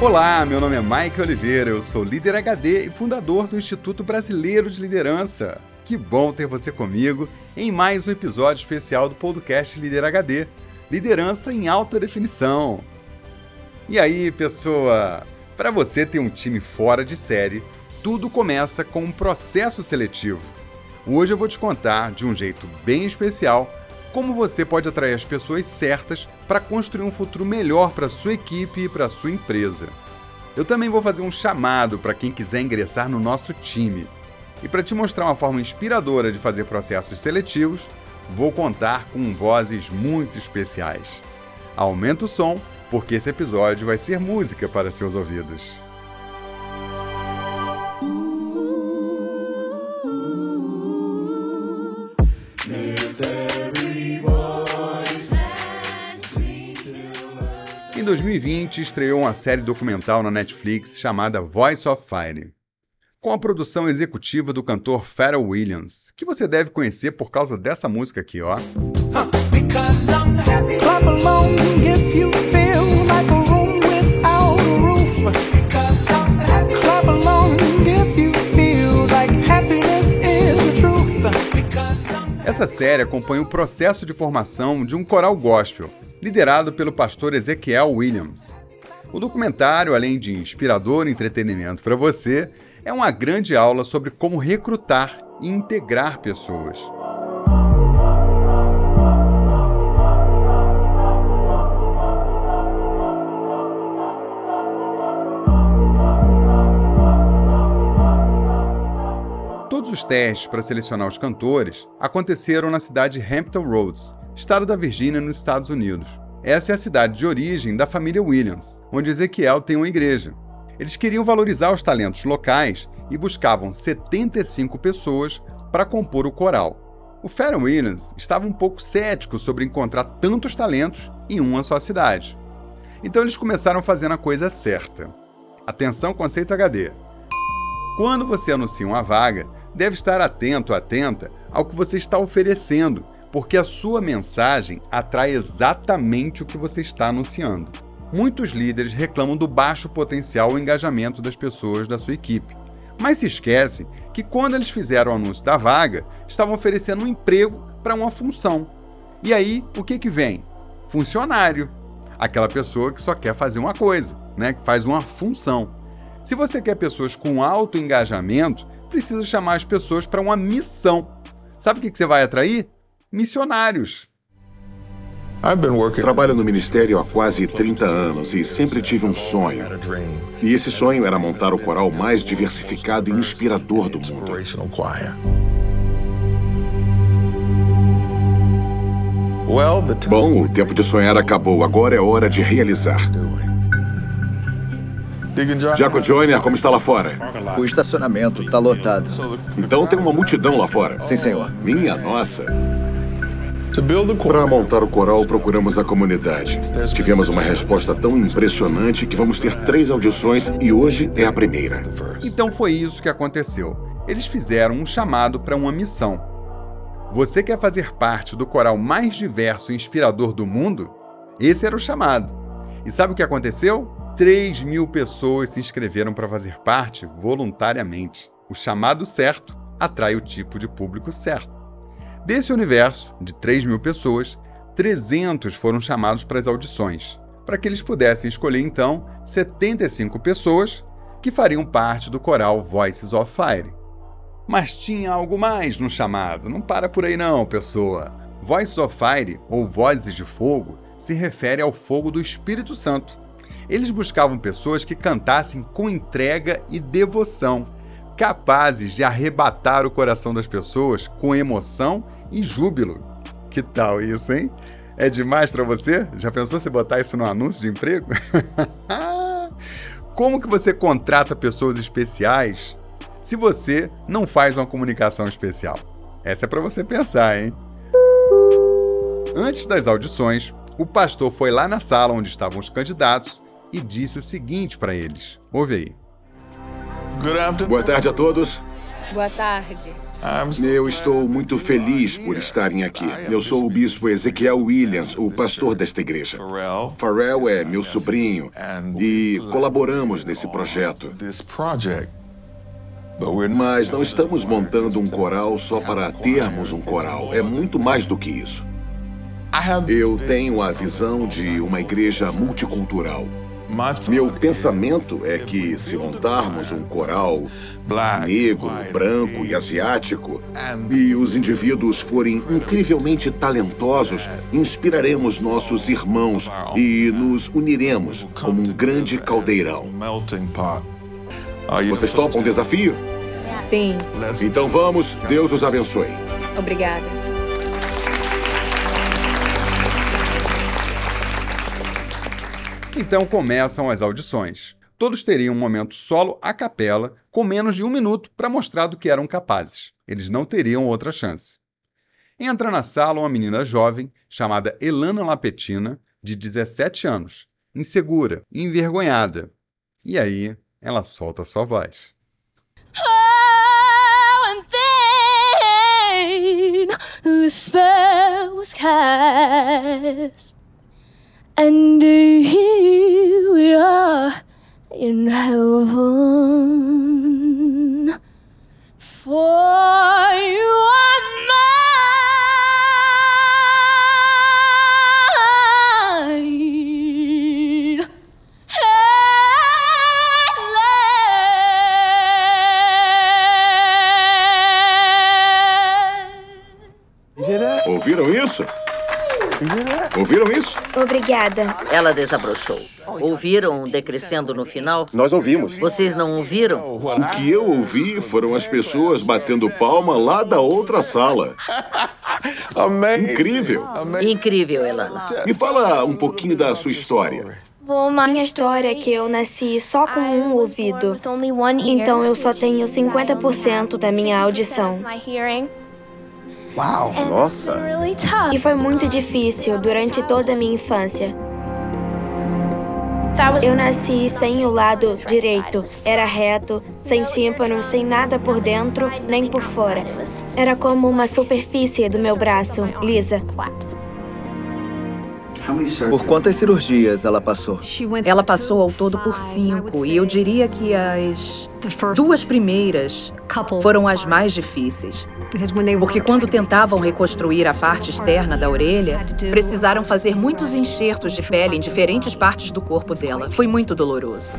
Olá, meu nome é Mike Oliveira, eu sou líder HD e fundador do Instituto Brasileiro de Liderança. Que bom ter você comigo em mais um episódio especial do podcast Líder HD Liderança em Alta Definição. E aí, pessoa? Para você ter um time fora de série, tudo começa com um processo seletivo. Hoje eu vou te contar, de um jeito bem especial, como você pode atrair as pessoas certas para construir um futuro melhor para sua equipe e para sua empresa. Eu também vou fazer um chamado para quem quiser ingressar no nosso time. E para te mostrar uma forma inspiradora de fazer processos seletivos, vou contar com vozes muito especiais. Aumenta o som, porque esse episódio vai ser música para seus ouvidos. 2020, estreou uma série documental na Netflix chamada Voice of Fire, com a produção executiva do cantor Pharrell Williams, que você deve conhecer por causa dessa música aqui, ó. Essa série acompanha o processo de formação de um coral gospel, liderado pelo pastor Ezequiel Williams. O documentário, além de inspirador entretenimento para você, é uma grande aula sobre como recrutar e integrar pessoas. Todos os testes para selecionar os cantores aconteceram na cidade de Hampton Roads, estado da Virgínia, nos Estados Unidos. Essa é a cidade de origem da família Williams, onde Ezequiel tem uma igreja. Eles queriam valorizar os talentos locais e buscavam 75 pessoas para compor o coral. O Pharrell Williams estava um pouco cético sobre encontrar tantos talentos em uma só cidade. Então eles começaram fazendo a coisa certa. Atenção, conceito HD. Quando você anuncia uma vaga, deve estar atento, atenta ao que você está oferecendo, porque a sua mensagem atrai exatamente o que você está anunciando. Muitos líderes reclamam do baixo potencial e engajamento das pessoas da sua equipe, mas se esquecem que quando eles fizeram o anúncio da vaga, estavam oferecendo um emprego para uma função. E aí, o que que vem? Funcionário. Aquela pessoa que só quer fazer uma coisa, né? que faz uma função. Se você quer pessoas com alto engajamento, precisa chamar as pessoas para uma missão. Sabe o que, que você vai atrair? Missionários. Trabalho no ministério há quase 30 anos e sempre tive um sonho. E esse sonho era montar o coral mais diversificado e inspirador do mundo. Bom, o tempo de sonhar acabou. Agora é hora de realizar. Jaco Joyner, como está lá fora? O estacionamento está lotado. Então tem uma multidão lá fora. Sim, senhor. Minha nossa. Para montar o coral, procuramos a comunidade. Tivemos uma resposta tão impressionante que vamos ter três audições e hoje é a primeira. Então foi isso que aconteceu. Eles fizeram um chamado para uma missão. Você quer fazer parte do coral mais diverso e inspirador do mundo? Esse era o chamado. E sabe o que aconteceu? 3 mil pessoas se inscreveram para fazer parte voluntariamente. O chamado certo atrai o tipo de público certo. Desse universo, de 3 mil pessoas, 300 foram chamados para as audições, para que eles pudessem escolher então 75 pessoas que fariam parte do coral Voices of Fire. Mas tinha algo mais no chamado, não para por aí não, pessoa. Voices of Fire, ou Vozes de Fogo, se refere ao fogo do Espírito Santo. Eles buscavam pessoas que cantassem com entrega e devoção, capazes de arrebatar o coração das pessoas com emoção e júbilo. Que tal isso, hein? É demais para você? Já pensou se botar isso no anúncio de emprego? Como que você contrata pessoas especiais se você não faz uma comunicação especial? Essa é para você pensar, hein? Antes das audições, o pastor foi lá na sala onde estavam os candidatos e disse o seguinte para eles. Ouve aí. Boa tarde a todos. Boa tarde. Eu estou muito feliz por estarem aqui. Eu sou o bispo Ezequiel Williams, o pastor desta igreja. Pharrell é meu sobrinho e colaboramos nesse projeto. Mas não estamos montando um coral só para termos um coral. É muito mais do que isso. Eu tenho a visão de uma igreja multicultural. Meu pensamento é que, se montarmos um coral negro, branco e asiático, e os indivíduos forem incrivelmente talentosos, inspiraremos nossos irmãos e nos uniremos como um grande caldeirão. Vocês topam o desafio? Sim. Então vamos, Deus os abençoe. Obrigada. Então começam as audições. Todos teriam um momento solo a capela, com menos de um minuto para mostrar do que eram capazes. Eles não teriam outra chance. Entra na sala uma menina jovem chamada Elana Lapetina, de 17 anos, insegura envergonhada. E aí ela solta sua voz. Oh, and then the spell was cast. And here we are in heaven. For you Ouviram isso? Obrigada. Ela desabrochou. Ouviram decrescendo no final? Nós ouvimos. Vocês não ouviram? O que eu ouvi foram as pessoas batendo palma lá da outra sala. Incrível. Incrível, Elana. Me fala um pouquinho da sua história. Minha história é que eu nasci só com um ouvido. Então eu só tenho 50% da minha audição. Uau! Nossa! E foi muito difícil durante toda a minha infância. Eu nasci sem o lado direito. Era reto, sem tímpano, sem nada por dentro nem por fora. Era como uma superfície do meu braço, lisa. Por quantas cirurgias ela passou? Ela passou ao todo por cinco, e eu diria que as duas primeiras foram as mais difíceis. Porque quando tentavam reconstruir a parte externa da orelha, precisaram fazer muitos enxertos de pele em diferentes partes do corpo dela. Foi muito doloroso.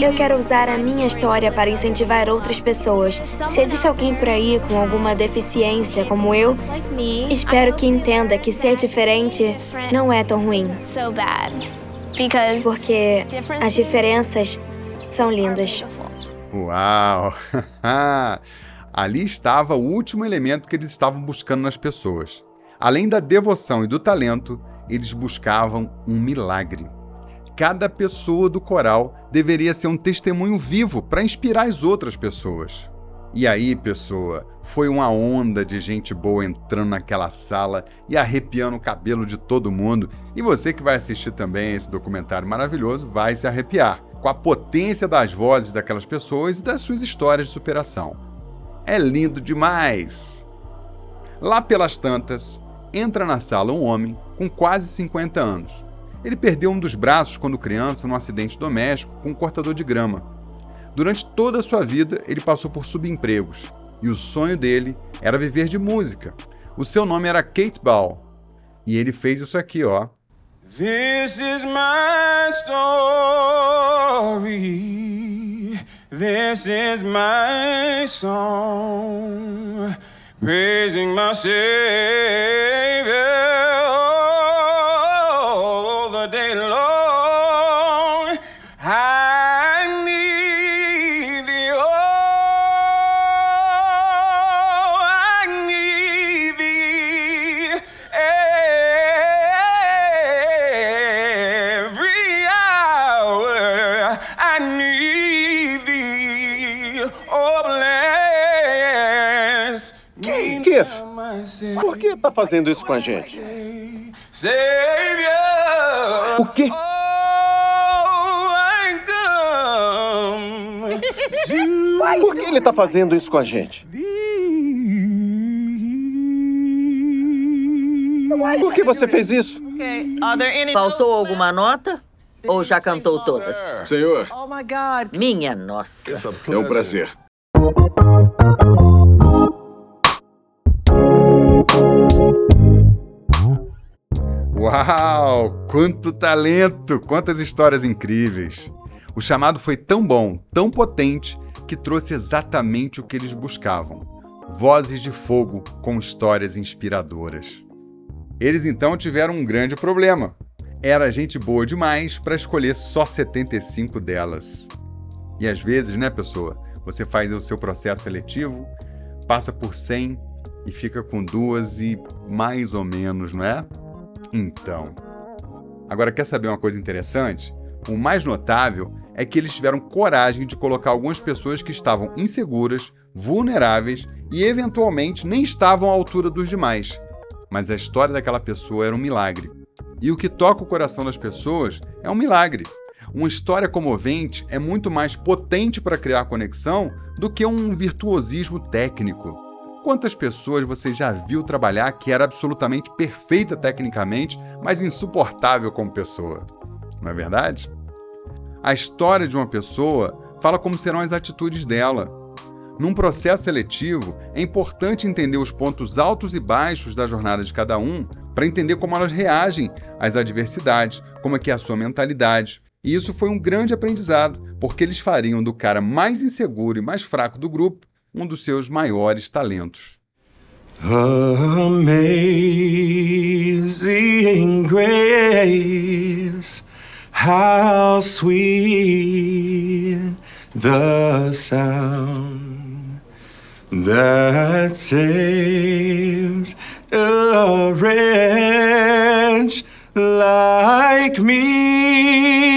Eu quero usar a minha história para incentivar outras pessoas. Se existe alguém por aí com alguma deficiência como eu, espero que entenda que ser diferente não é tão ruim. Porque as diferenças são lindas. Uau! Ali estava o último elemento que eles estavam buscando nas pessoas. Além da devoção e do talento, eles buscavam um milagre. Cada pessoa do coral deveria ser um testemunho vivo para inspirar as outras pessoas. E aí, pessoa, foi uma onda de gente boa entrando naquela sala e arrepiando o cabelo de todo mundo. E você que vai assistir também esse documentário maravilhoso vai se arrepiar com a potência das vozes daquelas pessoas e das suas histórias de superação. É lindo demais! Lá pelas tantas, entra na sala um homem com quase 50 anos. Ele perdeu um dos braços quando criança num acidente doméstico com um cortador de grama. Durante toda a sua vida, ele passou por subempregos e o sonho dele era viver de música. O seu nome era Kate Ball e ele fez isso aqui, ó. This is my story. This is my song. Praising my Savior que tá fazendo isso com a gente? O quê? Oh, come Por que ele tá fazendo isso com a gente? Por que você fez isso? Faltou alguma nota? Ou já cantou todas? Senhor, Minha nossa. é um prazer. Uau! Quanto talento! Quantas histórias incríveis! O chamado foi tão bom, tão potente, que trouxe exatamente o que eles buscavam: vozes de fogo com histórias inspiradoras. Eles então tiveram um grande problema. Era gente boa demais para escolher só 75 delas. E às vezes, né, pessoa? Você faz o seu processo seletivo, passa por 100 e fica com duas e mais ou menos, não é? Então. Agora, quer saber uma coisa interessante? O mais notável é que eles tiveram coragem de colocar algumas pessoas que estavam inseguras, vulneráveis e eventualmente nem estavam à altura dos demais. Mas a história daquela pessoa era um milagre. E o que toca o coração das pessoas é um milagre. Uma história comovente é muito mais potente para criar conexão do que um virtuosismo técnico. Quantas pessoas você já viu trabalhar que era absolutamente perfeita tecnicamente, mas insuportável como pessoa? Não é verdade? A história de uma pessoa fala como serão as atitudes dela. Num processo seletivo, é importante entender os pontos altos e baixos da jornada de cada um para entender como elas reagem às adversidades, como é que é a sua mentalidade. E isso foi um grande aprendizado, porque eles fariam do cara mais inseguro e mais fraco do grupo um dos seus maiores talentos. Amazing grace, how sweet the sound that saved a wretch like me.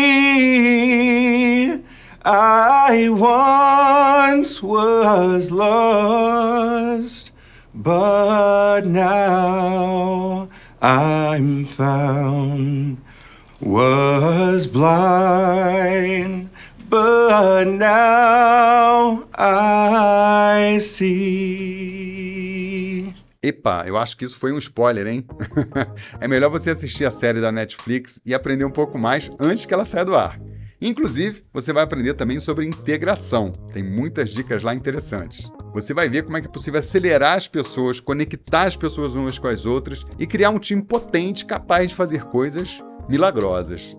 I once was lost, but now I'm found. Was blind, but now I see. Epa, eu acho que isso foi um spoiler, hein? é melhor você assistir a série da Netflix e aprender um pouco mais antes que ela saia do ar. Inclusive, você vai aprender também sobre integração. Tem muitas dicas lá interessantes. Você vai ver como é que é possível acelerar as pessoas, conectar as pessoas umas com as outras e criar um time potente capaz de fazer coisas milagrosas.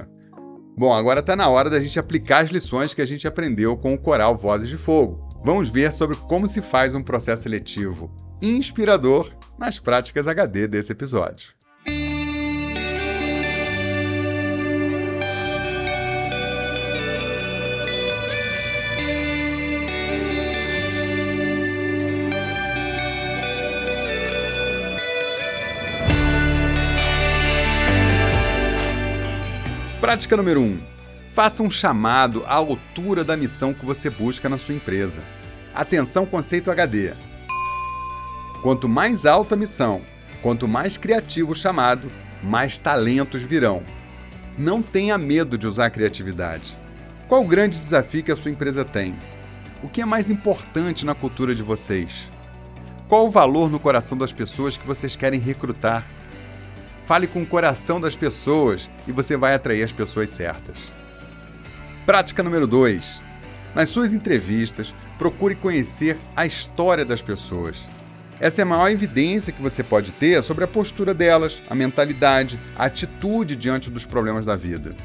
Bom, agora está na hora da gente aplicar as lições que a gente aprendeu com o coral Vozes de Fogo. Vamos ver sobre como se faz um processo seletivo inspirador nas práticas HD desse episódio. Prática número 1. Um, faça um chamado à altura da missão que você busca na sua empresa. Atenção conceito HD. Quanto mais alta a missão, quanto mais criativo o chamado, mais talentos virão. Não tenha medo de usar a criatividade. Qual o grande desafio que a sua empresa tem? O que é mais importante na cultura de vocês? Qual o valor no coração das pessoas que vocês querem recrutar? Fale com o coração das pessoas e você vai atrair as pessoas certas. Prática número 2. Nas suas entrevistas, procure conhecer a história das pessoas. Essa é a maior evidência que você pode ter sobre a postura delas, a mentalidade, a atitude diante dos problemas da vida.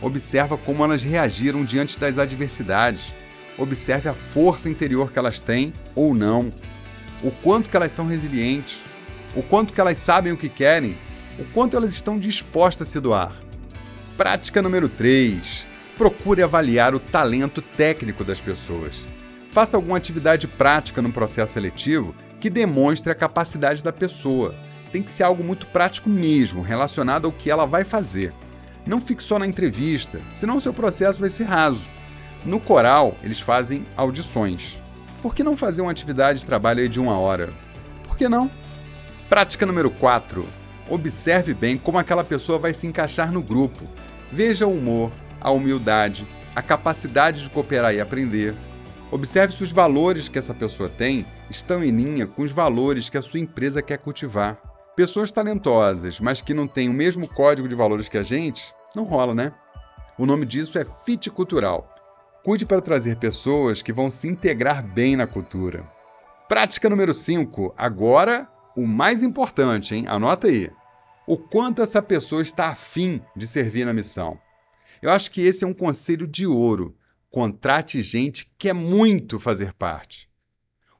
Observa como elas reagiram diante das adversidades. Observe a força interior que elas têm ou não. O quanto que elas são resilientes. O quanto que elas sabem o que querem o quanto elas estão dispostas a se doar. Prática número 3. Procure avaliar o talento técnico das pessoas. Faça alguma atividade prática no processo seletivo que demonstre a capacidade da pessoa. Tem que ser algo muito prático mesmo, relacionado ao que ela vai fazer. Não fique só na entrevista, senão o seu processo vai ser raso. No coral, eles fazem audições. Por que não fazer uma atividade de trabalho de uma hora? Por que não? Prática número 4 Observe bem como aquela pessoa vai se encaixar no grupo. Veja o humor, a humildade, a capacidade de cooperar e aprender. Observe se os valores que essa pessoa tem estão em linha com os valores que a sua empresa quer cultivar. Pessoas talentosas, mas que não têm o mesmo código de valores que a gente, não rola, né? O nome disso é fit cultural. Cuide para trazer pessoas que vão se integrar bem na cultura. Prática número 5. Agora, o mais importante, hein? Anota aí. O quanto essa pessoa está afim de servir na missão. Eu acho que esse é um conselho de ouro. Contrate gente que quer muito fazer parte.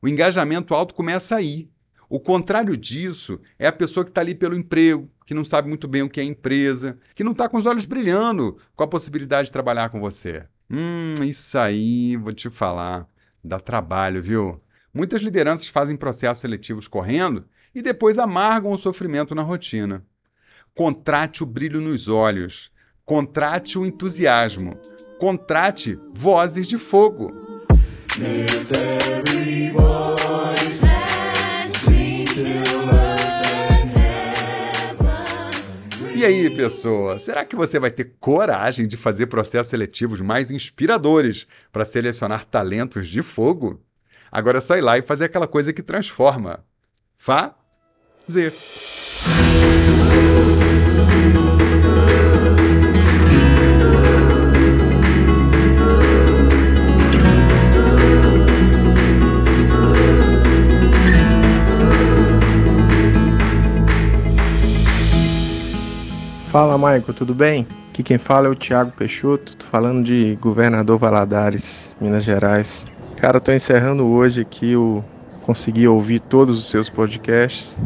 O engajamento alto começa aí. O contrário disso é a pessoa que está ali pelo emprego, que não sabe muito bem o que é empresa, que não está com os olhos brilhando com a possibilidade de trabalhar com você. Hum, isso aí, vou te falar, dá trabalho, viu? Muitas lideranças fazem processos seletivos correndo e depois amargam o sofrimento na rotina. Contrate o brilho nos olhos, contrate o entusiasmo, contrate vozes de fogo. E aí, pessoa, será que você vai ter coragem de fazer processos seletivos mais inspiradores para selecionar talentos de fogo? Agora é só ir lá e fazer aquela coisa que transforma. Fazer. Fala, Maico, tudo bem? Aqui quem fala é o Thiago Peixoto, tô falando de Governador Valadares, Minas Gerais. Cara, tô encerrando hoje aqui o consegui ouvir todos os seus podcasts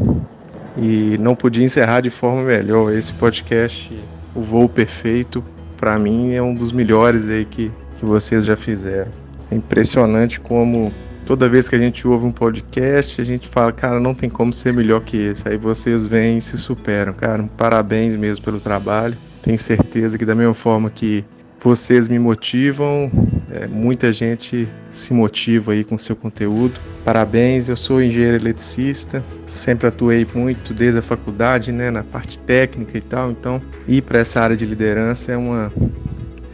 e não podia encerrar de forma melhor. Esse podcast, o Voo Perfeito, para mim é um dos melhores aí que, que vocês já fizeram. É impressionante como toda vez que a gente ouve um podcast, a gente fala, cara, não tem como ser melhor que esse. Aí vocês vêm e se superam, cara. Parabéns mesmo pelo trabalho. Tenho certeza que da mesma forma que vocês me motivam, é, muita gente se motiva aí com seu conteúdo. Parabéns, eu sou engenheiro eletricista, sempre atuei muito desde a faculdade, né, na parte técnica e tal, então ir para essa área de liderança é uma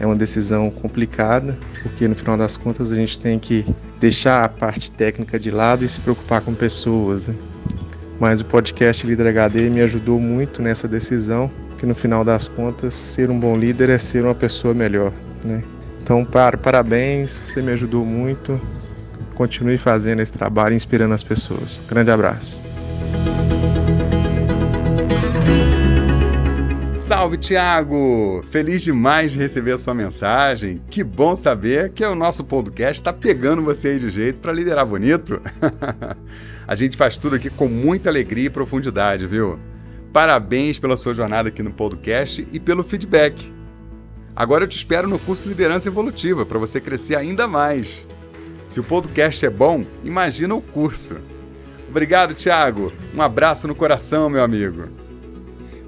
é uma decisão complicada, porque no final das contas a gente tem que deixar a parte técnica de lado e se preocupar com pessoas. Né? Mas o podcast Líder HD me ajudou muito nessa decisão, que no final das contas ser um bom líder é ser uma pessoa melhor, né? Então, para, parabéns, você me ajudou muito. Continue fazendo esse trabalho, inspirando as pessoas. Grande abraço. Salve, Tiago! Feliz demais de receber a sua mensagem. Que bom saber que o nosso podcast está pegando você aí de jeito para liderar bonito. a gente faz tudo aqui com muita alegria e profundidade, viu? Parabéns pela sua jornada aqui no podcast e pelo feedback. Agora eu te espero no curso Liderança Evolutiva para você crescer ainda mais. Se o podcast é bom, imagina o curso. Obrigado, Tiago. Um abraço no coração, meu amigo.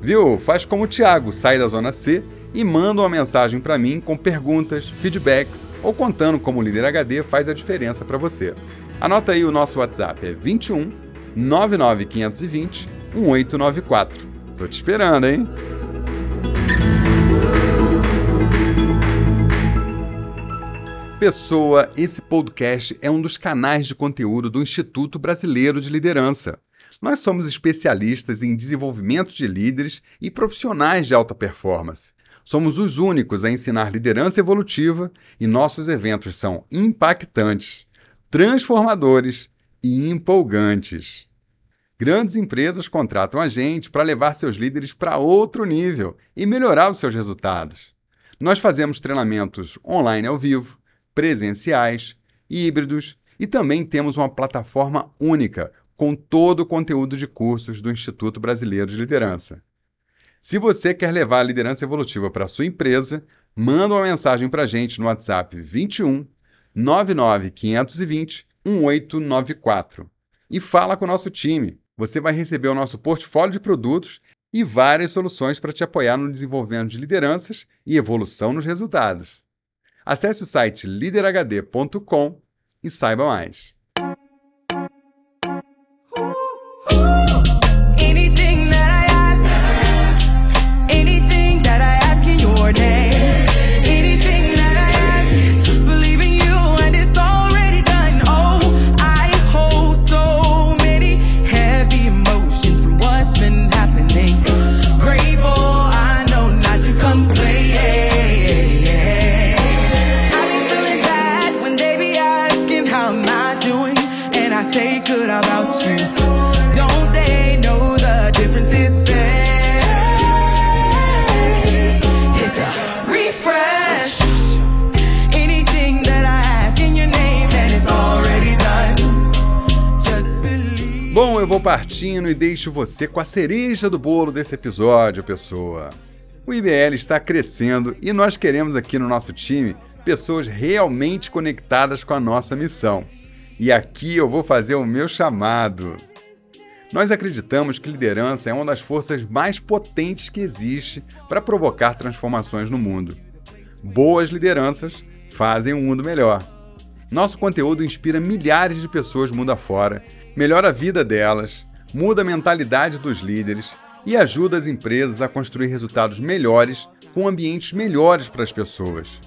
Viu? Faz como o Thiago, sai da zona C e manda uma mensagem para mim com perguntas, feedbacks ou contando como o líder HD faz a diferença para você. Anota aí o nosso WhatsApp, é 21 99520 1894. Tô te esperando, hein? Pessoa, esse podcast é um dos canais de conteúdo do Instituto Brasileiro de Liderança. Nós somos especialistas em desenvolvimento de líderes e profissionais de alta performance. Somos os únicos a ensinar liderança evolutiva e nossos eventos são impactantes, transformadores e empolgantes. Grandes empresas contratam a gente para levar seus líderes para outro nível e melhorar os seus resultados. Nós fazemos treinamentos online ao vivo, presenciais, híbridos e também temos uma plataforma única com todo o conteúdo de cursos do Instituto Brasileiro de Liderança. Se você quer levar a liderança evolutiva para a sua empresa, manda uma mensagem para a gente no WhatsApp 21 99 520 1894 e fala com o nosso time. Você vai receber o nosso portfólio de produtos e várias soluções para te apoiar no desenvolvimento de lideranças e evolução nos resultados. Acesse o site liderhd.com e saiba mais. Deixo você com a cereja do bolo desse episódio, pessoa. O IBL está crescendo e nós queremos aqui no nosso time pessoas realmente conectadas com a nossa missão. E aqui eu vou fazer o meu chamado. Nós acreditamos que liderança é uma das forças mais potentes que existe para provocar transformações no mundo. Boas lideranças fazem um mundo melhor. Nosso conteúdo inspira milhares de pessoas mundo afora, melhora a vida delas, muda a mentalidade dos líderes e ajuda as empresas a construir resultados melhores com ambientes melhores para as pessoas.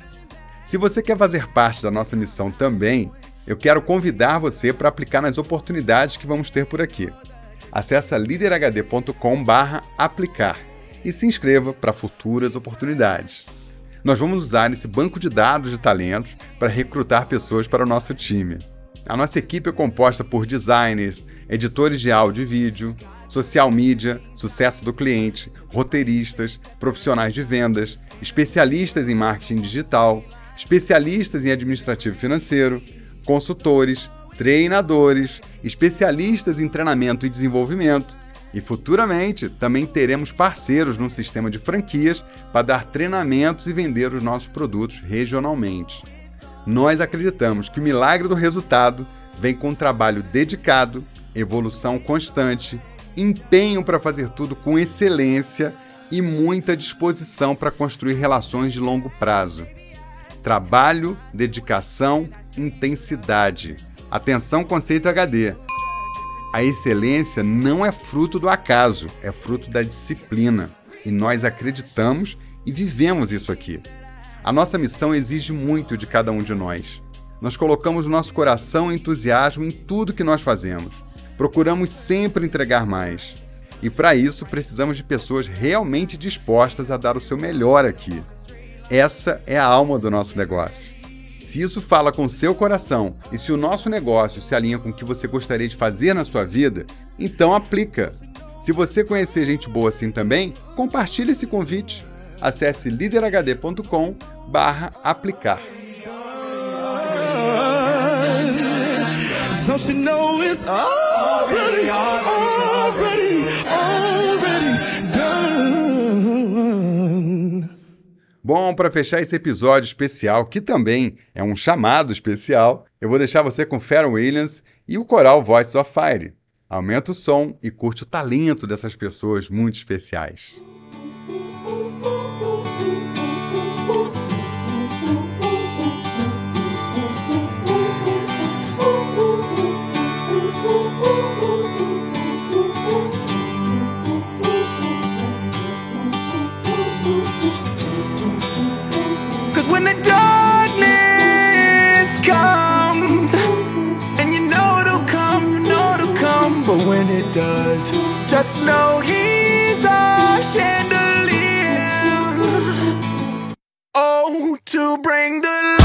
Se você quer fazer parte da nossa missão também, eu quero convidar você para aplicar nas oportunidades que vamos ter por aqui. Acesse liderhd.com/aplicar e se inscreva para futuras oportunidades nós vamos usar esse banco de dados de talentos para recrutar pessoas para o nosso time. A nossa equipe é composta por designers, editores de áudio e vídeo, social media, sucesso do cliente, roteiristas, profissionais de vendas, especialistas em marketing digital, especialistas em administrativo financeiro, consultores, treinadores, especialistas em treinamento e desenvolvimento, e futuramente também teremos parceiros no sistema de franquias para dar treinamentos e vender os nossos produtos regionalmente. Nós acreditamos que o milagre do resultado vem com um trabalho dedicado, evolução constante, empenho para fazer tudo com excelência e muita disposição para construir relações de longo prazo. Trabalho, dedicação, intensidade. Atenção, conceito HD a excelência não é fruto do acaso, é fruto da disciplina. E nós acreditamos e vivemos isso aqui. A nossa missão exige muito de cada um de nós. Nós colocamos nosso coração e entusiasmo em tudo que nós fazemos. Procuramos sempre entregar mais. E para isso precisamos de pessoas realmente dispostas a dar o seu melhor aqui. Essa é a alma do nosso negócio. Se isso fala com seu coração e se o nosso negócio se alinha com o que você gostaria de fazer na sua vida, então aplica. Se você conhecer gente boa assim também, compartilhe esse convite. Acesse liderhd.com barra aplicar. Bom, para fechar esse episódio especial, que também é um chamado especial, eu vou deixar você com Pharrell Williams e o coral Voice of Fire. Aumenta o som e curte o talento dessas pessoas muito especiais. Does. Just know he's a chandelier. Oh, to bring the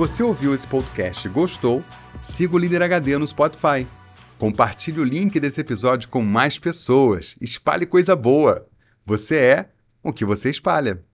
você ouviu esse podcast e gostou, siga o Líder HD no Spotify. Compartilhe o link desse episódio com mais pessoas. Espalhe coisa boa. Você é o que você espalha.